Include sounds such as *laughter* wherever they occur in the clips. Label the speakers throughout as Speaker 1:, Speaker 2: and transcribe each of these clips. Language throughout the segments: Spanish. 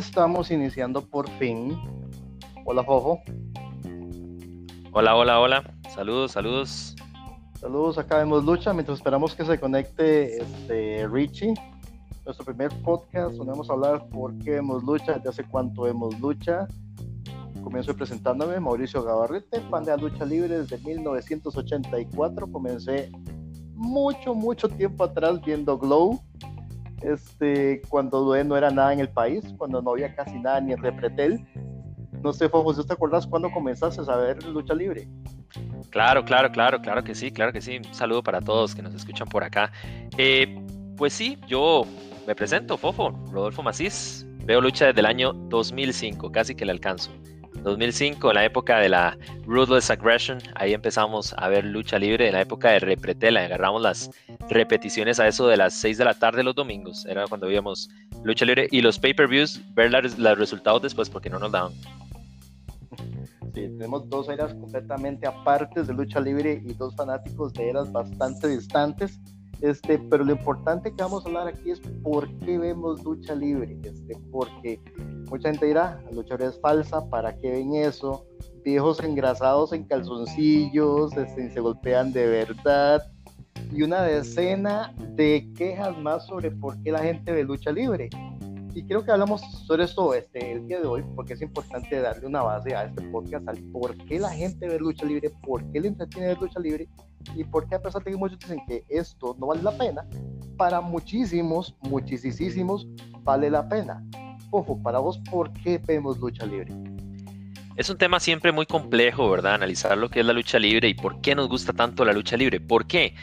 Speaker 1: estamos iniciando por fin. Hola, Fofo.
Speaker 2: Hola, hola, hola. Saludos, saludos.
Speaker 1: Saludos, acá vemos Lucha. Mientras esperamos que se conecte este, Richie, nuestro primer podcast donde vamos a hablar por qué vemos lucha, desde hace cuánto vemos lucha. Comienzo presentándome, Mauricio Gabarrete, fan de la lucha libre desde 1984. Comencé mucho, mucho tiempo atrás viendo Glow, este, cuando no era nada en el país, cuando no había casi nada ni en Repretel. No sé, Fofo, ¿te acuerdas cuando comenzaste a ver lucha libre?
Speaker 2: Claro, claro, claro, claro que sí, claro que sí. Un saludo para todos que nos escuchan por acá. Eh, pues sí, yo me presento, Fofo, Rodolfo Macís. Veo lucha desde el año 2005, casi que le alcanzo. 2005, en la época de la Ruthless Aggression, ahí empezamos a ver lucha libre, en la época de Repretela, agarramos las repeticiones a eso de las 6 de la tarde los domingos, era cuando veíamos lucha libre y los pay-per-views, ver los resultados después porque no nos daban.
Speaker 1: Sí, tenemos dos eras completamente apartes de lucha libre y dos fanáticos de eras bastante distantes. Este, pero lo importante que vamos a hablar aquí es por qué vemos lucha libre. Este, porque mucha gente dirá, la lucha libre es falsa, ¿para qué ven eso? Viejos engrasados en calzoncillos, este, se golpean de verdad. Y una decena de quejas más sobre por qué la gente ve lucha libre y creo que hablamos sobre esto este, el día de hoy, porque es importante darle una base a este podcast, al por qué la gente ve lucha libre, por qué le entretiene ver lucha libre y por qué a pesar de que muchos dicen que esto no vale la pena, para muchísimos, muchísimos vale la pena. Ojo, para vos, ¿por qué vemos lucha libre?
Speaker 2: Es un tema siempre muy complejo, ¿verdad? Analizar lo que es la lucha libre y por qué nos gusta tanto la lucha libre. ¿Por qué?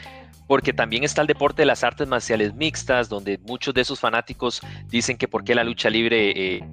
Speaker 2: porque también está el deporte de las artes marciales mixtas, donde muchos de esos fanáticos dicen que por qué la lucha libre, eh,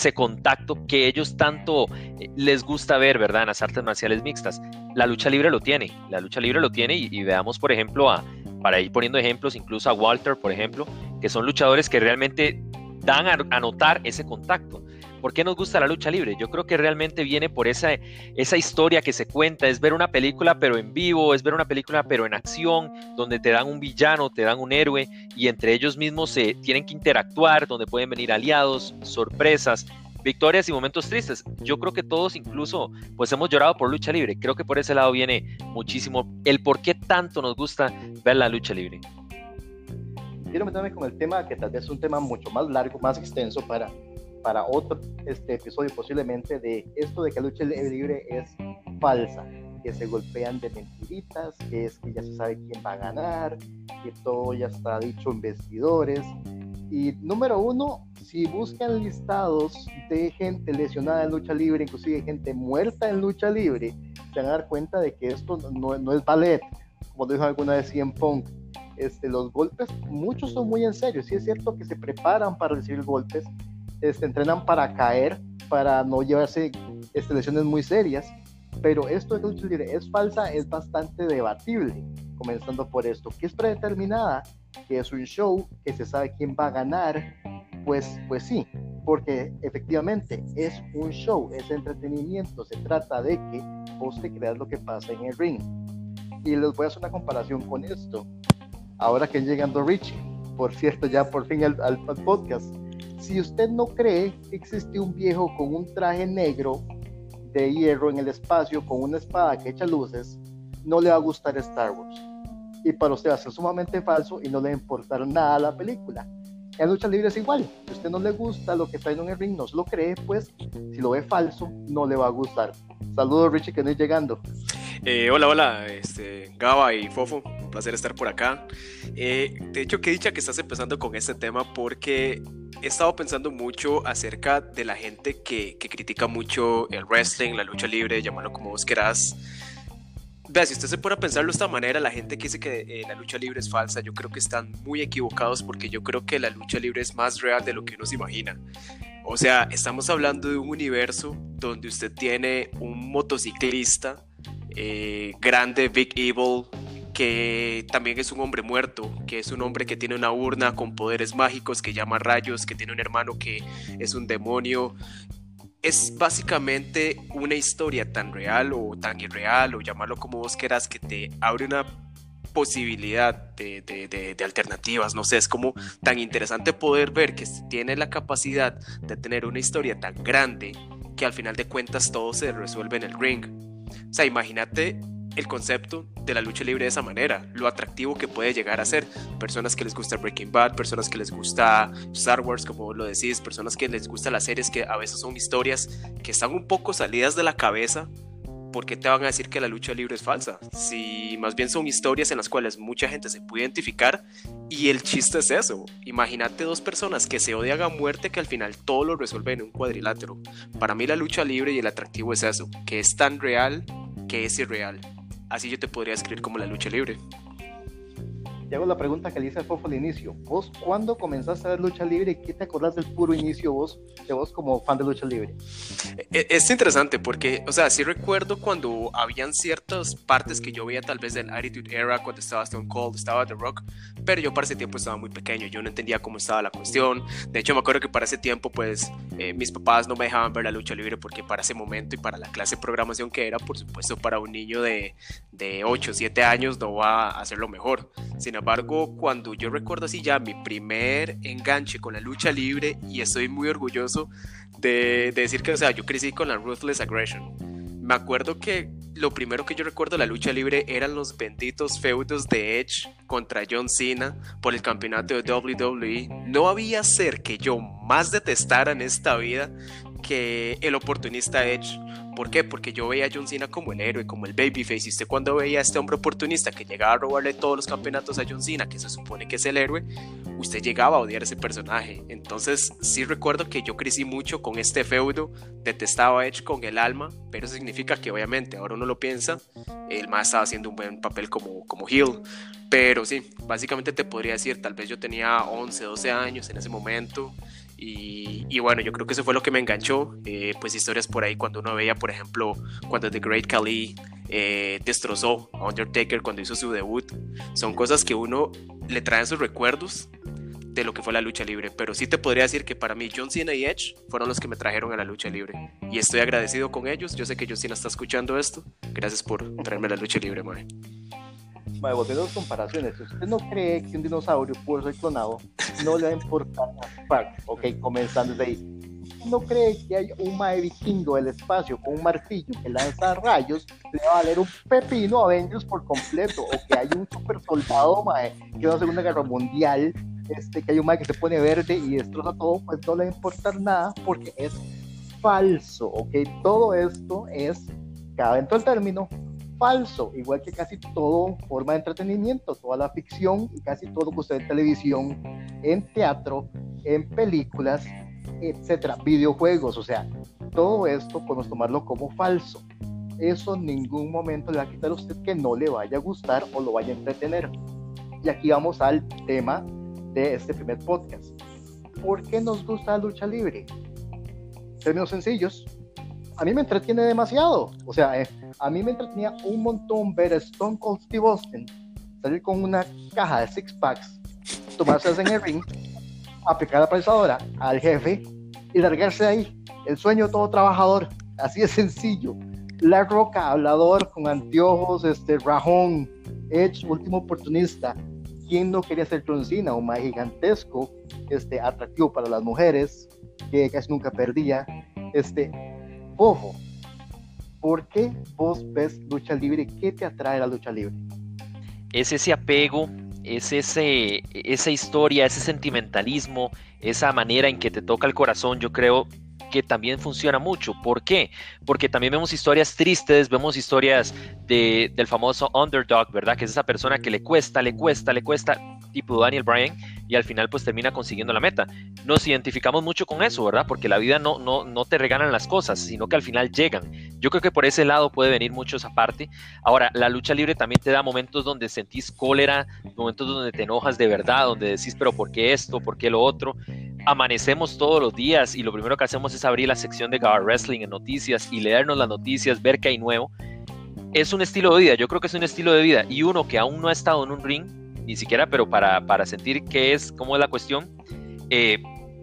Speaker 2: ese contacto que ellos tanto eh, les gusta ver, ¿verdad? En las artes marciales mixtas. La lucha libre lo tiene, la lucha libre lo tiene y, veamos, por ejemplo, a, para ir poniendo ejemplos, incluso a Walter, por ejemplo, que son luchadores que realmente dan a notar ese contacto. ¿Por qué nos gusta la lucha libre? Yo creo que realmente viene por esa, esa historia que se cuenta, es ver una película pero en vivo, es ver una película pero en acción, donde te dan un villano, te dan un héroe y entre ellos mismos se tienen que interactuar, donde pueden venir aliados, sorpresas, victorias y momentos tristes. Yo creo que todos incluso pues hemos llorado por lucha libre. Creo que por ese lado viene muchísimo el por qué tanto nos gusta ver la lucha libre.
Speaker 1: Quiero meterme con el tema que tal vez es un tema mucho más largo, más extenso para para otro este episodio posiblemente de esto de que la lucha libre es falsa, que se golpean de mentiritas, que es que ya se sabe quién va a ganar, que todo ya está dicho en vestidores. Y número uno, si buscan listados de gente lesionada en lucha libre, inclusive gente muerta en lucha libre, se van a dar cuenta de que esto no, no es ballet, como dijo alguna vez CM Punk. Este, los golpes, muchos son muy en serio. Sí es cierto que se preparan para recibir golpes, este, entrenan para caer, para no llevarse este, lesiones muy serias. Pero esto de lucha libre es falsa, es bastante debatible, comenzando por esto, que es predeterminada, que es un show, que se sabe quién va a ganar, pues, pues sí, porque efectivamente es un show, es entretenimiento, se trata de que vos te creas lo que pasa en el ring. Y les voy a hacer una comparación con esto. Ahora que llegando Richie, por cierto, ya por fin al, al podcast, si usted no cree que existe un viejo con un traje negro de hierro en el espacio con una espada que echa luces, no le va a gustar Star Wars. Y para usted va a ser sumamente falso y no le va a importar nada la película. En lucha libre es igual. Si usted no le gusta lo que está en el ring, no lo cree, pues si lo ve falso, no le va a gustar. Saludos, Richie, que no es llegando.
Speaker 3: Eh, hola, hola, este, Gaba y Fofo, un placer estar por acá. Eh, de hecho, qué dicha que estás empezando con este tema porque he estado pensando mucho acerca de la gente que, critica mucho el wrestling, la lucha libre, llámalo como vos querás. Vea, si usted se pone a pensarlo de esta manera, la gente que dice que eh, la lucha libre es falsa, yo creo que están muy equivocados porque yo creo que la lucha libre es más real de lo que uno se imagina. O sea, estamos hablando de un universo donde usted tiene un motociclista eh, grande, Big Evil, que también es un hombre muerto, que es un hombre que tiene una urna con poderes mágicos, que llama rayos, que tiene un hermano que es un demonio. Es básicamente una historia tan real o tan irreal, o llamarlo como vos quieras, que te abre una posibilidad de, de, alternativas, no sé, es como tan interesante poder ver que tiene la capacidad de tener una historia tan grande que al final de cuentas todo se resuelve en el ring. O sea, imagínate el concepto de la lucha libre de esa manera, lo atractivo que puede llegar a ser. Personas que les gusta Breaking Bad, personas que les gusta Star Wars, como lo decís, personas que les gustan las series que a veces son historias que están un poco salidas de la cabeza. ¿Por qué te van a decir que la lucha libre es falsa? Si más bien son historias en las cuales mucha gente se puede identificar y el chiste es eso. Imagínate dos personas que se odian a muerte que al final todo lo resuelven en un cuadrilátero. Para mí la lucha libre y el atractivo es eso, que es tan real que es irreal. Así yo te podría escribir como la lucha libre
Speaker 1: te hago la pregunta que le hice al Fofo inicio. ¿Vos cuándo comenzaste a ver lucha libre y qué te acordás del puro inicio vos, de vos como fan de lucha libre?
Speaker 3: E, es interesante porque, o sea, sí recuerdo cuando habían ciertas partes que yo veía tal vez del Attitude Era, cuando estaba Stone Cold, estaba The Rock, pero yo para ese tiempo estaba muy pequeño, yo no entendía cómo estaba la cuestión. De hecho, me acuerdo que para ese tiempo, pues, eh, mis papás no me dejaban ver la lucha libre porque para ese momento y para la clase de programación que era, por supuesto, para un niño de, de 8 o 7 años no va a hacerlo mejor. Sin embargo, cuando yo recuerdo así ya mi primer enganche con la lucha libre, y estoy muy orgulloso de, decir que, o sea, yo crecí con la Ruthless Aggression. Me acuerdo que lo primero que yo recuerdo de la lucha libre eran los benditos feudos de Edge contra John Cena por el campeonato de WWE. No había ser que yo más detestara en esta vida que el oportunista Edge. ¿Por qué? Porque yo veía a John Cena como el héroe, como el babyface. Y usted cuando veía a este hombre oportunista que llegaba a robarle todos los campeonatos a John Cena, que se supone que es el héroe, usted llegaba a odiar a ese personaje. Entonces sí recuerdo que yo crecí mucho con este feudo, detestaba a Edge con el alma, pero significa que obviamente ahora uno lo piensa, el más estaba haciendo un buen papel como, como heel. Pero sí, básicamente te podría decir, tal vez yo tenía 11, 12 años en ese momento. Y, bueno, yo creo que eso fue lo que me enganchó. Eh, pues historias por ahí cuando uno veía, por ejemplo, cuando The Great Khali eh, destrozó a Undertaker cuando hizo su debut. Son cosas que uno le trae sus recuerdos de lo que fue la lucha libre. Pero sí te podría decir que para mí John Cena y Edge fueron los que me trajeron a la lucha libre. Y estoy agradecido con ellos. Yo sé que John Cena está escuchando esto. Gracias por traerme a la lucha libre, mae
Speaker 1: bueno, volviendo a las comparaciones, si usted no cree que un dinosaurio puede ser clonado, no le va a importar ok, comenzando desde ahí. no cree que hay un mae vikingo del espacio con un martillo que lanza rayos, le va a valer un pepino a Avengers por completo, o que hay un super soldado mae que va a Segunda Guerra Mundial, este, que hay un mae que se pone verde y destroza todo, pues no le va a importar nada porque es falso, ok, todo esto es, cada dentro del término, falso, igual que casi todo forma de entretenimiento, toda la ficción y casi todo que usted ve en televisión, en teatro, en películas, etcétera, videojuegos, o sea, todo esto podemos tomarlo como falso. Eso en ningún momento le va a quitar a usted que no le vaya a gustar o lo vaya a entretener. Y aquí vamos al tema de este primer podcast. ¿Por qué nos gusta la lucha libre? Términos sencillos, a mí me entretiene demasiado. O sea, eh, a mí me entretenía un montón ver Stone Cold Steve Austin salir con una caja de six packs, tomarse en el ring, aplicar la prensadora al jefe y largarse ahí. El sueño de todo trabajador, así de sencillo. La Roca, hablador con anteojos, este, rajón, Edge, último oportunista. ¿Quién no quería ser John Cena? Un más gigantesco, este, atractivo para las mujeres, que casi nunca perdía. Este, Ojo, ¿por qué vos ves lucha libre? ¿Qué te atrae la lucha libre?
Speaker 2: Es ese apego, es ese, esa historia, ese sentimentalismo, esa manera en que te toca el corazón, yo creo que también funciona mucho. ¿Por qué? Porque también vemos historias tristes, vemos historias de, del famoso underdog, ¿verdad? Que es esa persona que le cuesta, le cuesta, le cuesta, tipo Daniel Bryan, y al final pues termina consiguiendo la meta. Nos identificamos mucho con eso, ¿verdad? Porque la vida no, no, no te regalan las cosas, sino que al final llegan. Yo creo que por ese lado puede venir mucho esa parte. Ahora, la lucha libre también te da momentos donde sentís cólera, momentos donde te enojas de verdad, donde decís, pero ¿por qué esto? ¿Por qué lo otro? Amanecemos todos los días y lo primero que hacemos es abrir la sección de Gabar Wrestling en noticias y leernos las noticias, ver qué hay nuevo. Es un estilo de vida, yo creo que es un estilo de vida y uno que aún no ha estado en un ring ni siquiera, pero para, para sentir qué es, cómo es la cuestión, eh,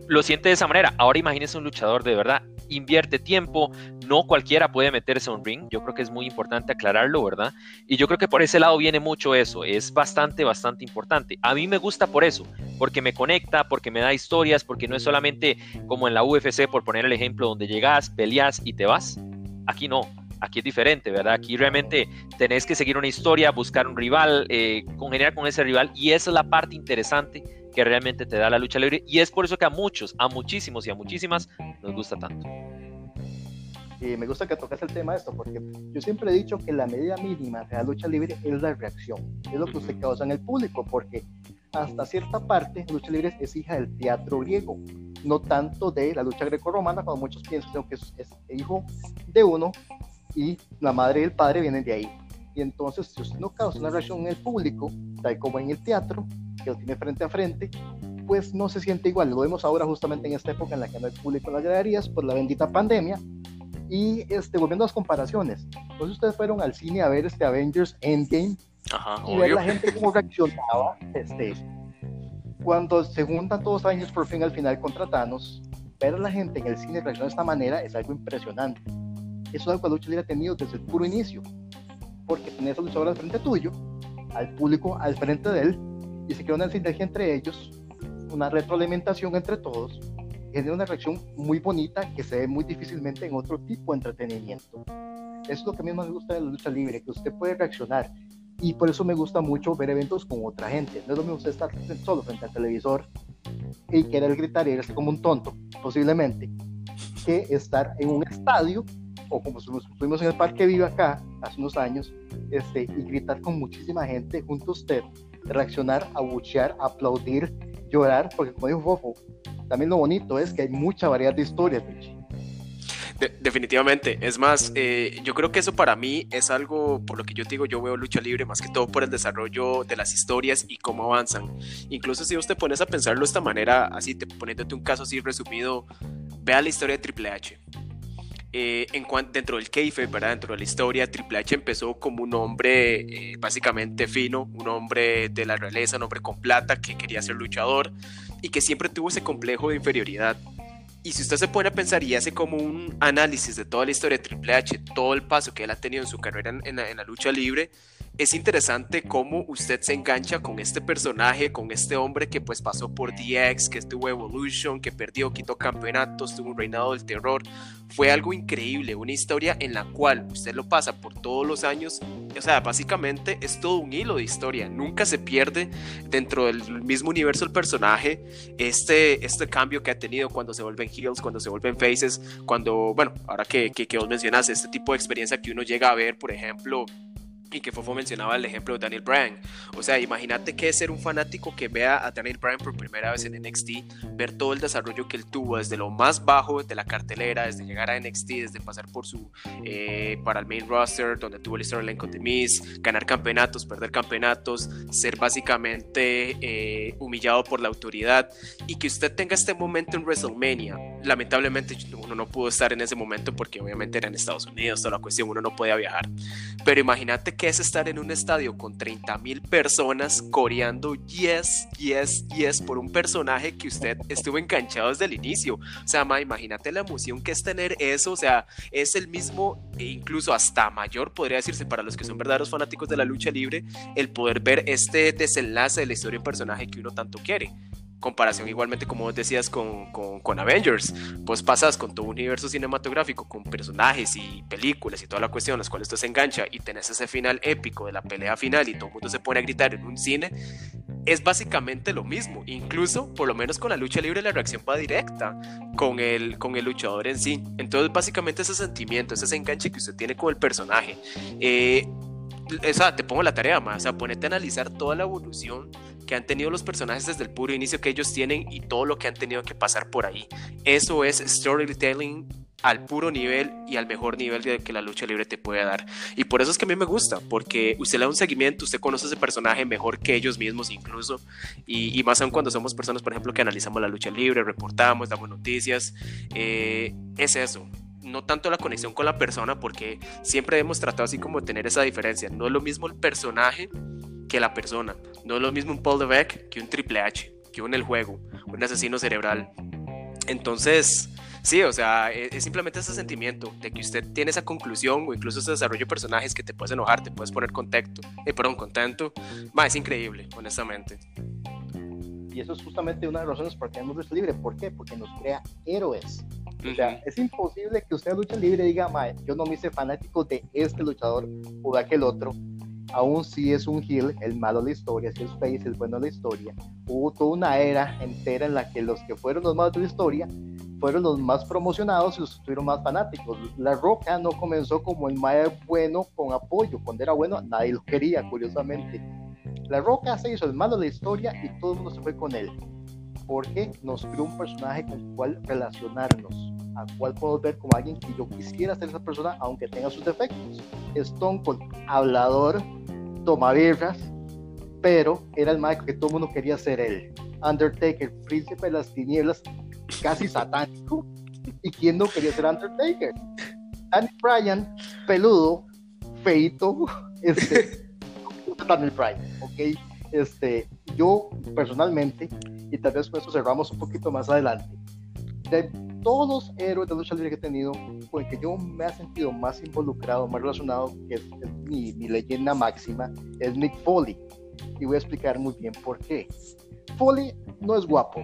Speaker 2: lo siente de esa manera. Ahora imagínese un luchador de verdad. invierte tiempo, no cualquiera puede meterse a un ring, yo creo que es muy importante aclararlo, ¿verdad? Y yo creo que por ese lado viene mucho eso, es bastante, bastante importante. A mí me gusta por eso, porque me conecta, porque me da historias, porque no es solamente como en la UFC, por poner el ejemplo, donde llegas, peleas y te vas. Aquí no, aquí es diferente, ¿verdad? Aquí realmente tenés que seguir una historia, buscar un rival, eh, congeniar con ese rival y esa es la parte interesante que realmente te da la lucha libre y es por eso que a muchos, a muchísimos y a muchísimas nos gusta tanto.
Speaker 1: Y me gusta que tocas el tema de esto, porque yo siempre he dicho que la medida mínima de la lucha libre es la reacción, es lo que usted causa en el público, porque hasta cierta parte la lucha libre es hija del teatro griego, no tanto de la lucha greco-romana, cuando muchos piensan que es, es hijo de uno y la madre y el padre vienen de ahí. Y entonces, si usted no causa una reacción en el público, tal como en el teatro, que lo tiene frente a frente, pues no se siente igual. Lo vemos ahora justamente en esta época en la que no hay público en las galerías por la bendita pandemia. Y este, volviendo a las comparaciones, entonces ustedes fueron al cine a ver este Avengers Endgame y ver la gente cómo reaccionaba este, cuando se juntan todos años por fin al final contra Thanos. Ver a la gente en el cine reaccionar de esta manera es algo impresionante. Eso es algo que la lucha libre ha tenido desde el puro inicio, porque tenés a luchadores al frente tuyo, al público al frente de él, y se crea una sinergia entre ellos, una retroalimentación entre todos, genera una reacción muy bonita que se ve muy difícilmente en otro tipo de entretenimiento. Eso es lo que a mí más me gusta de la lucha libre, que usted puede reaccionar. Y por eso me gusta mucho ver eventos con otra gente. No es lo mismo usted estar solo frente al televisor y querer gritar y irse como un tonto, posiblemente, que estar en un estadio o como estuvimos en el Parque Viva acá hace unos años, este, y gritar con muchísima gente junto a usted, reaccionar, abuchear, aplaudir, llorar, porque como dijo Fofo, también lo bonito es que hay mucha variedad de historias,
Speaker 3: definitivamente. Es más, eh, yo creo que eso para mí es algo, por lo que yo digo, yo veo lucha libre más que todo por el desarrollo de las historias y cómo avanzan. Incluso si usted pones a pensarlo de esta manera, así, te, poniéndote un caso así resumido, vea la historia de Triple H. Eh, en dentro del keife, ¿verdad? Dentro de la historia, Triple H empezó como un hombre eh, básicamente fino, un hombre de la realeza, un hombre con plata que quería ser luchador y que siempre tuvo ese complejo de inferioridad. Y si usted se pone a pensar y hace como un análisis de toda la historia de Triple H, todo el paso que él ha tenido en su carrera en la lucha libre, es interesante cómo usted se engancha con este personaje, con este hombre que pues pasó por DX, que estuvo Evolution, que perdió, quitó campeonatos, tuvo un reinado del terror. Fue algo increíble, una historia en la cual usted lo pasa por todos los años. O sea, básicamente es todo un hilo de historia. Nunca se pierde dentro del mismo universo el personaje. Este, este cambio que ha tenido cuando se vuelven heels, cuando se vuelven faces, cuando, bueno, ahora que, que, que vos mencionas, este tipo de experiencia que uno llega a ver, por ejemplo, y que Fofo mencionaba el ejemplo de Daniel Bryan. O sea, imagínate que es ser un fanático que vea a Daniel Bryan por primera vez en NXT, ver todo el desarrollo que él tuvo desde lo más bajo de la cartelera, desde llegar a NXT, desde pasar por su eh, para el main roster, donde tuvo el storyline con The Miz, ganar campeonatos, perder campeonatos, ser básicamente eh, humillado por la autoridad y que usted tenga este momento en WrestleMania. Lamentablemente uno no pudo estar en ese momento porque obviamente era en Estados Unidos, toda la cuestión, uno no podía viajar. Pero imagínate que es estar en un estadio con 30 mil personas coreando yes, yes, yes por un personaje que usted estuvo enganchado desde el inicio. O sea, ma, imagínate la emoción que es tener eso. O sea, es el mismo, e incluso hasta mayor, podría decirse, para los que son verdaderos fanáticos de la lucha libre, el poder ver este desenlace de la historia de un personaje que uno tanto quiere comparación igualmente como decías con, con, Avengers, pues pasas con todo un universo cinematográfico, con personajes y películas y toda la cuestión, las cuales tú se engancha y tenés ese final épico de la pelea final y todo el mundo se pone a gritar en un cine, es básicamente lo mismo, incluso por lo menos con la lucha libre la reacción va directa con el, con el luchador en sí, entonces básicamente ese sentimiento, ese enganche que usted tiene con el personaje, eh, te pongo la tarea más, o sea, ponete a analizar toda la evolución que han tenido los personajes desde el puro inicio que ellos tienen y todo lo que han tenido que pasar por ahí. Eso es storytelling al puro nivel y al mejor nivel que la lucha libre te puede dar. Y por eso es que a mí me gusta, porque usted le da un seguimiento, usted conoce ese personaje mejor que ellos mismos incluso, y, más aún cuando somos personas, por ejemplo, que analizamos la lucha libre, reportamos, damos noticias, eh, es eso, no tanto la conexión con la persona, porque siempre hemos tratado así como tener esa diferencia. No es lo mismo el personaje que la persona. No es lo mismo un Paul Levesque que un Triple H, que un El Juego, un asesino cerebral. Entonces, Sí, o sea, e, es, simplemente ese sentimiento de que usted tiene esa conclusión o incluso ese desarrollo de personajes que te puedes enojar, te puedes poner contento, eh, perdón, contento. es increíble, honestamente.
Speaker 1: Y eso es justamente una de las razones por qué lucha libre. ¿Por qué? Porque nos crea héroes. O sea, es imposible que usted lucha libre diga, yo no me hice fanático de este luchador o de aquel otro. Aún si es un heel, el malo de la historia, si es face, el bueno de la historia. Hubo toda una era entera en la que los que fueron los malos de la historia fueron los más promocionados y los tuvieron más fanáticos. La Roca no comenzó como el Mae bueno con apoyo. Cuando era bueno, nadie lo quería, curiosamente. La Roca se hizo el malo de la historia y todo el mundo se fue con él. Porque nos creó un personaje con el cual relacionarnos, al cual puedo ver como alguien que yo quisiera ser esa persona, aunque tenga sus defectos. Stone Cold, hablador, toma birras, pero era el Mike que todo mundo quería ser él. Undertaker, príncipe de las tinieblas, casi satánico. ¿Y quién no quería ser Undertaker? Danny Bryan, peludo, feito, este, *laughs* Daniel Bryan, ¿ok? Este, yo personalmente, y tal vez con eso cerramos un poquito más adelante, de todos los héroes de lucha libre que he tenido, con el que yo me he sentido más involucrado, más relacionado, que es, mi, mi, leyenda máxima, es Mick Foley. Y voy a explicar muy bien por qué. Foley no es guapo.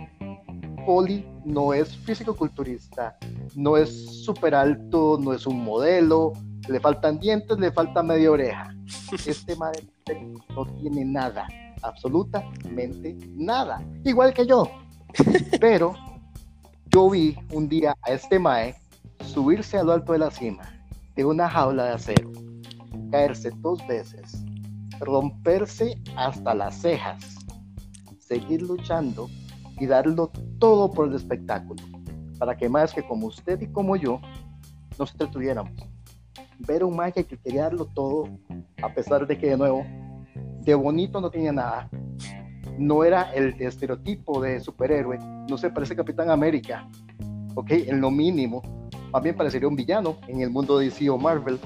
Speaker 1: Foley no es físico-culturista, no es súper alto, no es un modelo, le faltan dientes, le falta media oreja. *laughs* Este madre no tiene nada, absolutamente nada, igual que yo. *laughs* Pero yo vi un día a este mae subirse a lo alto de la cima de una jaula de acero, caerse dos veces, romperse hasta las cejas, seguir luchando y darlo todo por el espectáculo, para que más que como usted y como yo nos entretuviéramos ver un magia que quería darlo todo, a pesar de que, de nuevo, de bonito no tenía nada. No era el estereotipo de superhéroe, no se parece a Capitán América, ok, en lo mínimo. Más bien parecería un villano en el mundo de DC o Marvel,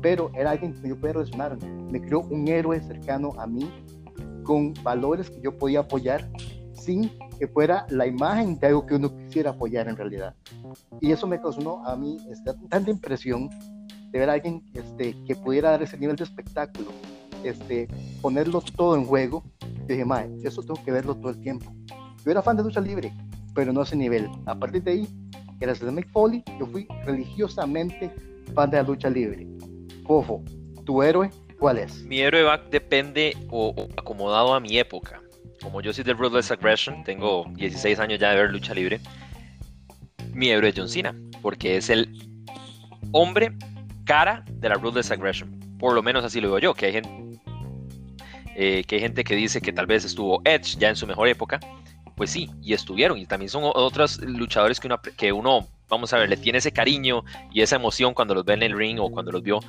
Speaker 1: pero era alguien que yo podía relacionar. Me creó un héroe cercano a mí, con valores que yo podía apoyar sin que fuera la imagen de algo que uno quisiera apoyar en realidad. Y eso me causó a mí esta, tanta impresión de ver a alguien este, que pudiera dar ese nivel de espectáculo, este, ponerlo todo en juego, dije, mae, eso tengo que verlo todo el tiempo. Yo era fan de lucha libre, pero no a ese nivel. A partir de ahí, gracias a Mick Foley, yo fui religiosamente fan de la lucha libre. Fofo, ¿tu héroe cuál es?
Speaker 2: Mi héroe va, depende o, acomodado a mi época. Como yo soy del Ruthless Aggression, tengo 16 años ya de ver lucha libre. Mi héroe es John Cena, porque es el hombre cara de la Ruthless Aggression. Por lo menos así lo digo yo, que hay gente, eh, que, hay gente que dice que tal vez estuvo Edge ya en su mejor época. Pues sí, y estuvieron. Y también son otros luchadores que uno, que uno, vamos a ver, le tiene ese cariño y esa emoción cuando los ve en el ring o cuando los vio.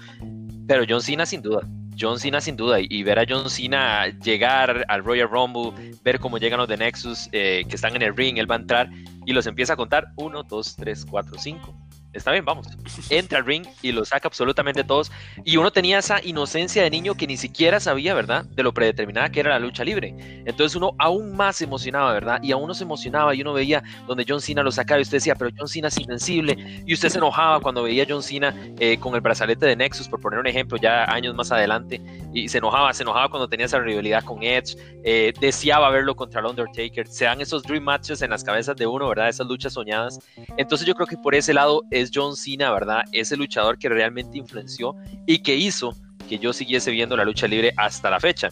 Speaker 2: Pero John Cena sin duda. John Cena sin duda. Y, ver a John Cena llegar al Royal Rumble, ver cómo llegan los de Nexus eh, que están en el ring, él va a entrar y los empieza a contar. Uno, dos, tres, cuatro, cinco está bien, vamos. Entra al ring y lo saca absolutamente todos. Y uno tenía esa inocencia de niño que ni siquiera sabía, ¿verdad? De lo predeterminada que era la lucha libre. Entonces uno aún más se emocionaba, ¿verdad? Y aún uno se emocionaba y uno veía donde John Cena lo sacaba y usted decía, pero John Cena es invencible. Y usted se enojaba cuando veía a John Cena eh, con el brazalete de Nexus, por poner un ejemplo, ya años más adelante. Y se enojaba, se enojaba cuando tenía esa rivalidad con Edge. Eh, deseaba verlo contra el Undertaker. Se dan esos dream matches en las cabezas de uno, ¿verdad? Esas luchas soñadas. Entonces yo creo que por ese lado es John Cena, ¿verdad? Ese luchador que realmente influenció y que hizo que yo siguiese viendo la lucha libre hasta la fecha.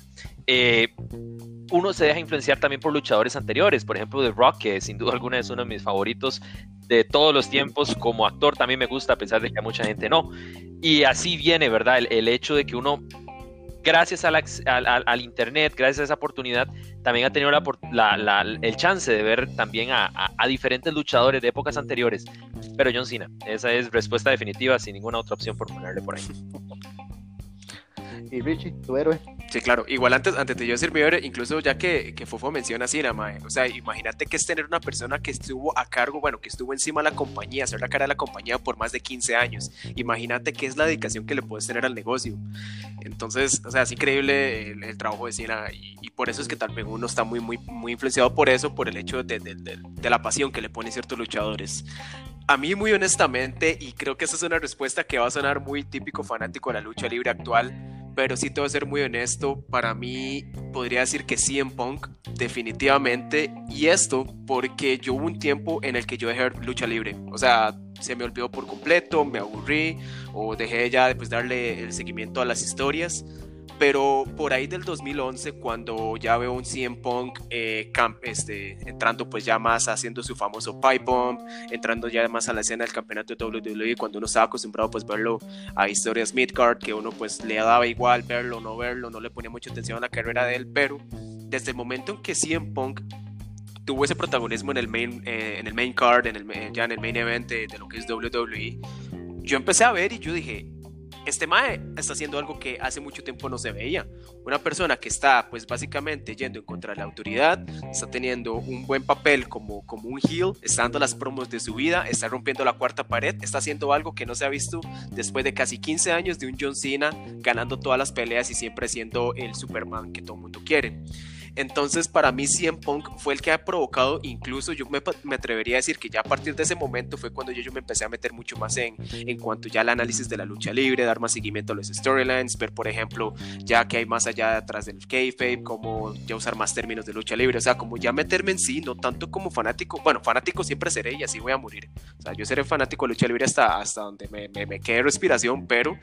Speaker 2: Eh, uno se deja influenciar también por luchadores anteriores, por ejemplo, The Rock, que sin duda alguna es uno de mis favoritos de todos los tiempos. Como actor también me gusta, a pesar de que a mucha gente no. Y así viene, ¿verdad? el hecho de que uno gracias al, Internet, gracias a esa oportunidad, también ha tenido el chance de ver también a, diferentes luchadores de épocas anteriores. Pero John Cena, esa es respuesta definitiva, sin ninguna otra opción por ponerle por ahí. *laughs*
Speaker 1: Y Richie, tu héroe.
Speaker 3: Sí, claro. Igual antes, antes de yo decir mi héroe, incluso ya que, que Fofo menciona así, mae. O sea, imagínate que es tener una persona que estuvo a cargo, bueno, que estuvo encima de la compañía, ser la cara de la compañía por más de 15 años. Imagínate qué es la dedicación que le puedes tener al negocio. Entonces, o sea, es increíble el, trabajo de Cena y, por eso es que tal vez uno está muy, muy, muy influenciado por eso, por el hecho de, de, de la pasión que le ponen ciertos luchadores. A mí muy honestamente, y creo que esa es una respuesta que va a sonar muy típico fanático de la lucha libre actual, pero sí tengo que ser muy honesto, para mí podría decir que en Punk, definitivamente, y esto porque yo hubo un tiempo en el que yo dejé lucha libre, o sea, se me olvidó por completo, me aburrí o dejé ya de pues, darle el seguimiento a las historias pero por ahí del 2011 cuando ya veo un CM Punk eh, este, entrando pues ya más haciendo su famoso pipe bomb, entrando ya más a la escena del campeonato de WWE cuando uno estaba acostumbrado pues verlo a historias midcard que uno pues le daba igual verlo no verlo, no le ponía mucha atención a la carrera de él, pero desde el momento en que CM Punk tuvo ese protagonismo en el main, eh, en el main card, en el, ya en el main event de, de lo que es WWE, yo empecé a ver y yo dije, este Mae está haciendo algo que hace mucho tiempo no se veía. Una persona que está, pues básicamente yendo en contra de la autoridad, está teniendo un buen papel como, como un heel, está dando las promos de su vida, está rompiendo la cuarta pared, está haciendo algo que no se ha visto después de casi 15 años de un John Cena ganando todas las peleas y siempre siendo el Superman que todo el mundo quiere. Entonces, para mí, CM Punk fue el que ha provocado, incluso yo me, atrevería a decir que ya a partir de ese momento fue cuando yo, yo me empecé a meter mucho más en, en cuanto ya al análisis de la lucha libre, dar más seguimiento a los storylines, ver, por ejemplo, ya que hay más allá atrás del kayfabe, como ya usar más términos de lucha libre, o sea, como ya meterme en sí, no tanto como fanático, bueno, fanático siempre seré y así voy a morir. O sea, yo seré fanático de lucha libre hasta, hasta donde me, me, me quede respiración, pero...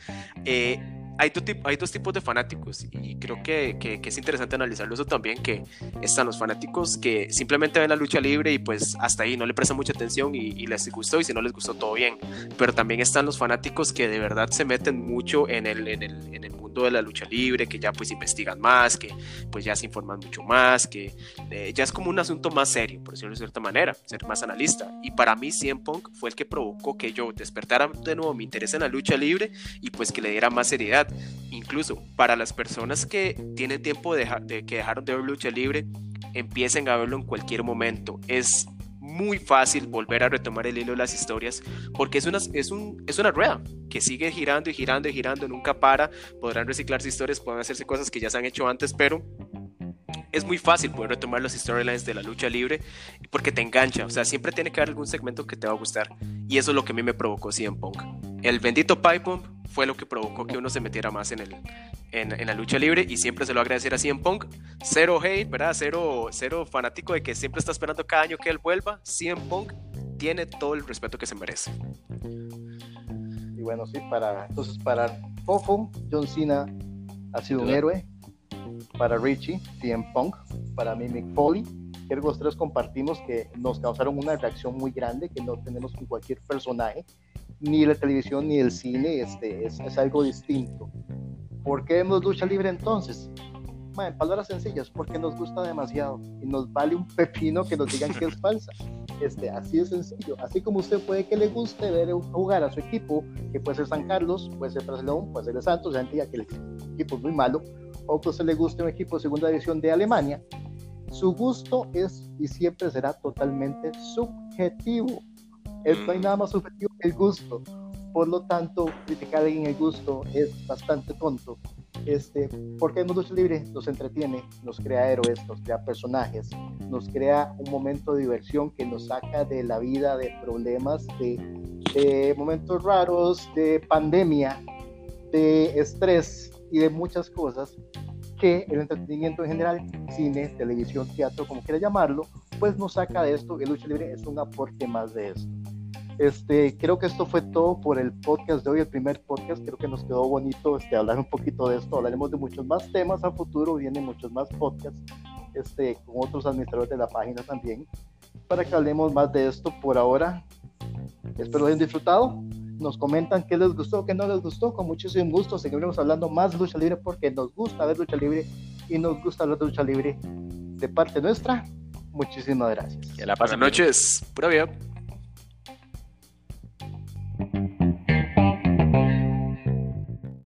Speaker 3: Eh, hay, hay, dos tipos de fanáticos y creo que, que, es interesante analizarlo eso también, que están los fanáticos que simplemente ven la lucha libre y pues hasta ahí no le prestan mucha atención y, les gustó y si no les gustó todo bien, pero también están los fanáticos que de verdad se meten mucho en el, en el, en el mundo de la lucha libre, que ya pues investigan más, que pues ya se informan mucho más, que eh, ya es como un asunto más serio, por decirlo de cierta manera, ser más analista. Y para mí CM Punk fue el que provocó que yo despertara de nuevo mi interés en la lucha libre y pues que le diera más seriedad incluso para las personas que tienen tiempo de, que dejaron de ver lucha libre, empiecen a verlo en cualquier momento. Es muy fácil volver a retomar el hilo de las historias porque es una, es, un, es una rueda que sigue girando y girando y girando, nunca para, podrán reciclarse historias, pueden hacerse cosas que ya se han hecho antes, pero es muy fácil poder retomar los storylines de la lucha libre porque te engancha, o sea, siempre tiene que haber algún segmento que te va a gustar y eso es lo que a mí me provocó CM Punk. El bendito Pipe Bomb fue lo que provocó que uno se metiera más en, el, en, la lucha libre y siempre se lo agradecer a CM Punk. Cero hate, ¿verdad? Cero, cero fanático de que siempre está esperando cada año que él vuelva. CM Punk tiene todo el respeto que se merece.
Speaker 1: Y bueno, sí, para, entonces para Fofo, John Cena ha sido un héroe. Para Richie, CM Punk. Para mí, Mick Foley. Que los tres compartimos que nos causaron una reacción muy grande que no tenemos con cualquier personaje ni la televisión ni el cine este, es, es algo distinto. ¿Por qué vemos lucha libre entonces? en palabras sencillas, porque nos gusta demasiado y nos vale un pepino que nos digan que es *laughs* falsa. Este, así de sencillo. Así como usted puede que le guste ver jugar a su equipo, que puede ser San Carlos, puede ser Barcelona, puede ser el Santos, ya que el equipo es muy malo, o que usted le guste un equipo de segunda división de Alemania, su gusto es y siempre será totalmente subjetivo. No hay nada más subjetivo que el gusto. Por lo tanto, criticar en el gusto es bastante tonto. Este, porque el mundo libre nos entretiene, nos crea héroes, nos crea personajes, nos crea un momento de diversión que nos saca de la vida, de problemas, de, de momentos raros, de pandemia, de estrés y de muchas cosas que el entretenimiento en general, cine, televisión, teatro, como quiera llamarlo, pues nos saca de esto. El lucha libre es un aporte más de esto. Este, creo que esto fue todo por el podcast de hoy, el primer podcast. Creo que nos quedó bonito este, hablar un poquito de esto. Hablaremos de muchos más temas a futuro, vienen muchos más podcasts este, con otros administradores de la página también, para que hablemos más de esto por ahora. Espero hayan disfrutado. Nos comentan qué les gustó, qué no les gustó. Con muchísimo gusto seguiremos hablando más de lucha libre porque nos gusta ver lucha libre y nos gusta hablar de lucha libre de parte nuestra. Muchísimas gracias.
Speaker 3: Que la Buenas noches. Pura vida.